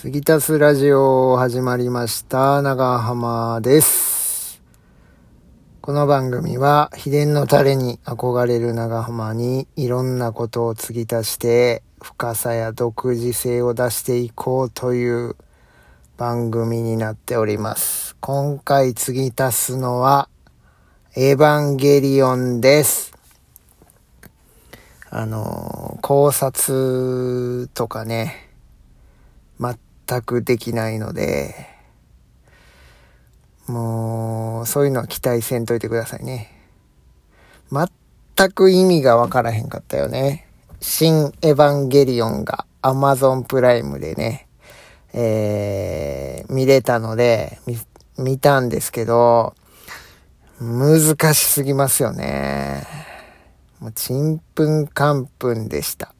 継ぎ足すラジオ始まりました。長浜です。この番組は秘伝のタレに憧れる長浜にいろんなことを継ぎ足して深さや独自性を出していこうという番組になっております。今回継ぎ足すのはエヴァンゲリオンです。あの、考察とかね、全くできないので、もう、そういうのは期待せんといてくださいね。全く意味がわからへんかったよね。新エヴァンゲリオンが Amazon プライムでね、えー、見れたので、見、見たんですけど、難しすぎますよね。もう、ちんぷんかんぷんでした。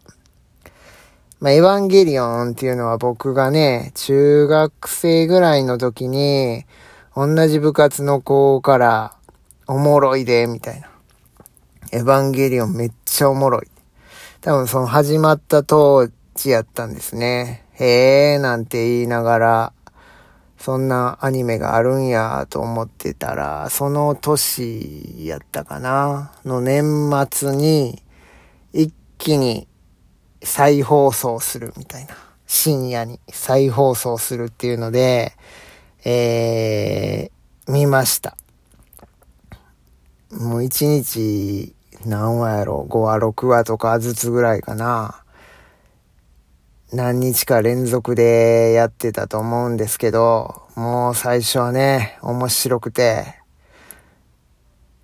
まあ、エヴァンゲリオンっていうのは僕がね、中学生ぐらいの時に、同じ部活の子から、おもろいで、みたいな。エヴァンゲリオンめっちゃおもろい。多分その始まった当時やったんですね。へえーなんて言いながら、そんなアニメがあるんやと思ってたら、その年やったかなの年末に、一気に再放送するみたいな。深夜に再放送するっていうので、えー、見ました。もう一日何話やろ ?5 話、6話とかずつぐらいかな。何日か連続でやってたと思うんですけど、もう最初はね、面白くて、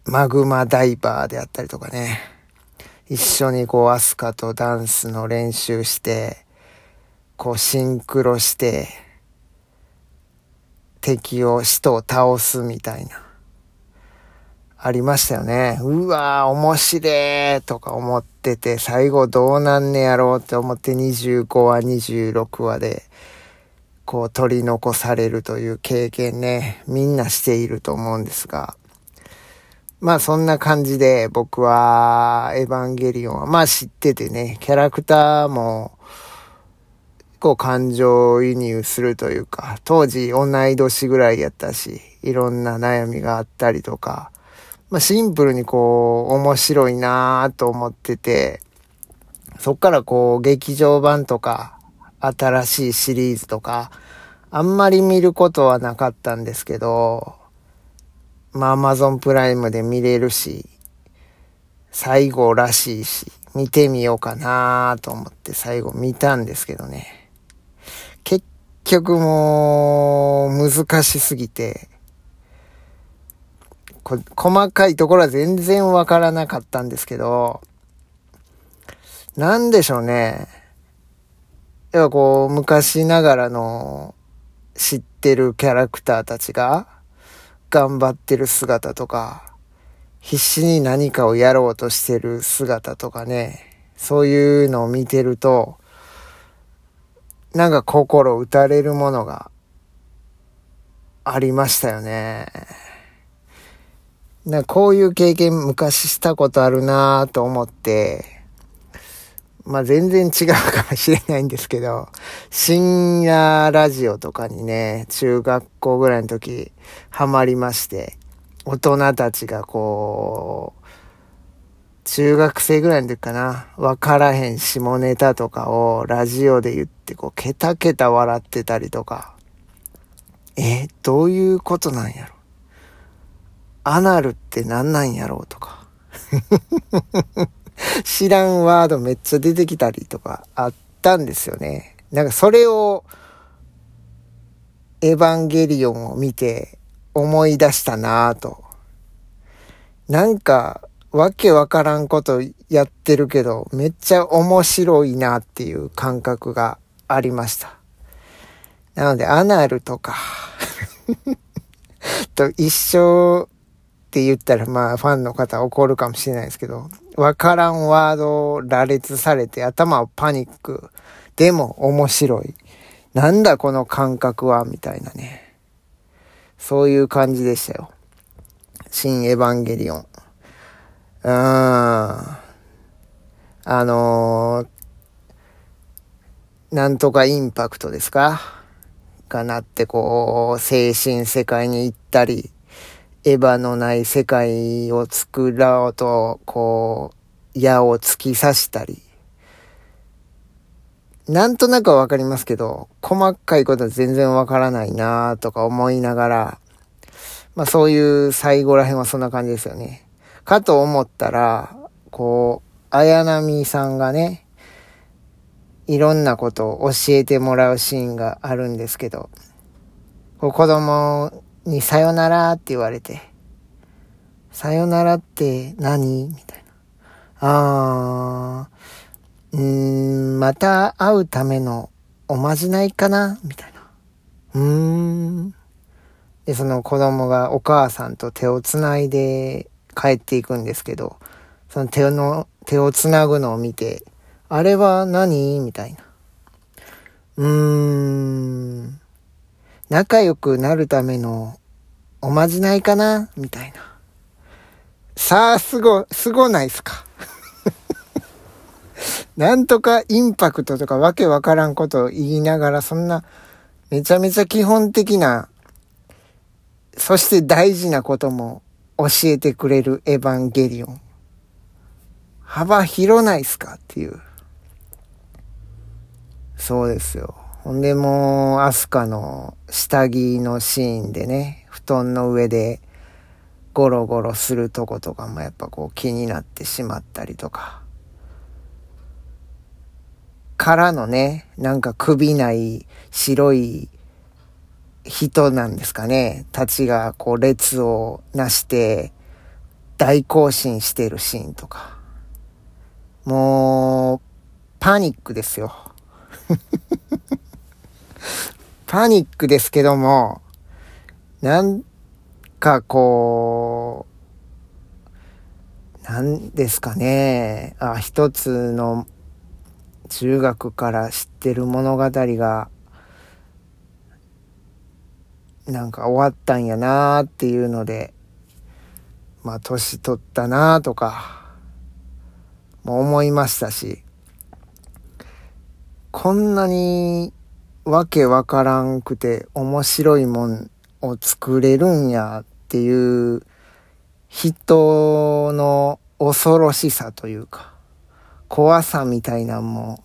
マグマダイバーであったりとかね。一緒にこう、アスカとダンスの練習して、こう、シンクロして、敵を、使徒を倒すみたいな。ありましたよね。うわー、面白いとか思ってて、最後どうなんねやろうって思って25話、26話で、こう取り残されるという経験ね、みんなしていると思うんですが、まあそんな感じで僕はエヴァンゲリオンはまあ知っててね、キャラクターもこう感情移入するというか、当時同い年ぐらいやったし、いろんな悩みがあったりとか、まあシンプルにこう面白いなぁと思ってて、そっからこう劇場版とか新しいシリーズとか、あんまり見ることはなかったんですけど、まあ、アマゾンプライムで見れるし、最後らしいし、見てみようかなと思って最後見たんですけどね。結局もう、難しすぎて、こ細かいところは全然わからなかったんですけど、なんでしょうね。要はこう、昔ながらの知ってるキャラクターたちが、頑張ってる姿とか、必死に何かをやろうとしてる姿とかね、そういうのを見てると、なんか心打たれるものがありましたよね。なこういう経験昔したことあるなぁと思って、まあ全然違うかもしれないんですけど、深夜ラジオとかにね、中学校ぐらいの時、ハマりまして、大人たちがこう、中学生ぐらいの時かな、わからへん下ネタとかをラジオで言って、こう、ケタケタ笑ってたりとか、え、どういうことなんやろ？アナルって何なんやろ？うとか。知らんワードめっちゃ出てきたりとかあったんですよね。なんかそれを、エヴァンゲリオンを見て思い出したなぁと。なんか、わけわからんことやってるけど、めっちゃ面白いなっていう感覚がありました。なので、アナルとか と一緒って言ったら、まあ、ファンの方怒るかもしれないですけど、わからんワードを羅列されて頭をパニック。でも面白い。なんだこの感覚は、みたいなね。そういう感じでしたよ。新エヴァンゲリオン。うーん。あのー、なんとかインパクトですか？がなってこう、精神世界に行ったり、エヴァのない世界を作ろうと、こう、矢を突き刺したり。なんとなくはわかりますけど、細かいことは全然わからないなとか思いながら、まあそういう最後ら辺はそんな感じですよね。かと思ったら、こう、綾波さんがね、いろんなことを教えてもらうシーンがあるんですけど、子供にさよならって言われて、さよならって何？みたいな。あー、うーん、また会うためのおまじないかな？みたいな。うーん。で、その子供がお母さんと手をつないで帰っていくんですけど、その手の、手をつなぐのを見て、あれは何？みたいな。うーん。仲良くなるためのおまじないかなみたいな。さあ、すご、すごないっすか？なんとかインパクトとかわけわからんことを言いながら、そんなめちゃめちゃ基本的な、そして大事なことも教えてくれるエヴァンゲリオン。幅広ないっすか？っていう。そうですよ。ほんでもう、アスカの下着のシーンでね、布団の上でゴロゴロするとことかもやっぱこう気になってしまったりとか。からのね、なんか首ない白い人なんですかね、たちがこう列をなして大行進してるシーンとか。もう、パニックですよ。パニックですけども、なんかこう、なんですかね。あ、一つの中学から知ってる物語が、なんか終わったんやなーっていうので、まあ年取ったなーとか、も思いましたし、こんなにわけわからんくて面白いもんを作れるんやっていう人の恐ろしさというか、怖さみたいなんも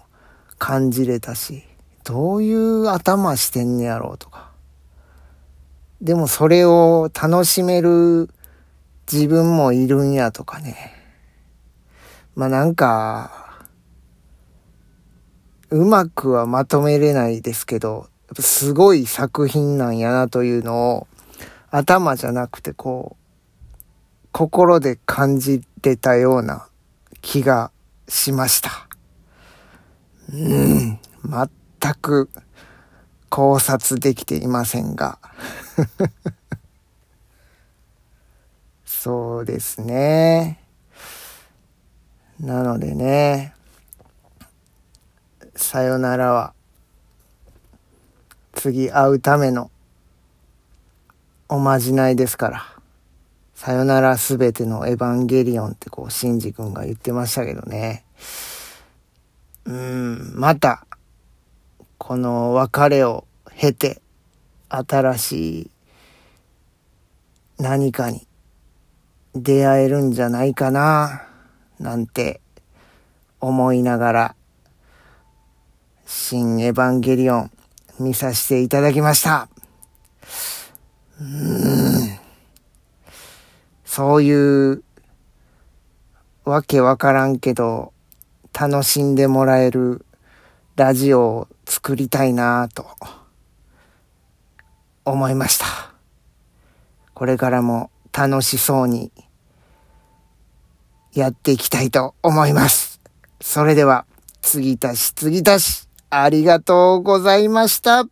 感じれたし、どういう頭してんねやろうとか。でもそれを楽しめる自分もいるんやとかね。まあなんか、うまくはまとめれないですけど、すごい作品なんやなというのを頭じゃなくてこう、心で感じてたような気がしました。うん、全く考察できていませんが。そうですね。なのでね、さよならは、次会うためのおまじないですから。さよならすべてのエヴァンゲリオンってこう、シンジ君が言ってましたけどね。うん、また、この別れを経て、新しい何かに出会えるんじゃないかな。なんて思いながら、新エヴァンゲリオン見させていただきました。うーん。そういうわけわからんけど楽しんでもらえるラジオを作りたいなぁと思いました。これからも楽しそうにやっていきたいと思います。それでは、継ぎ足し継ぎ足し、ありがとうございました。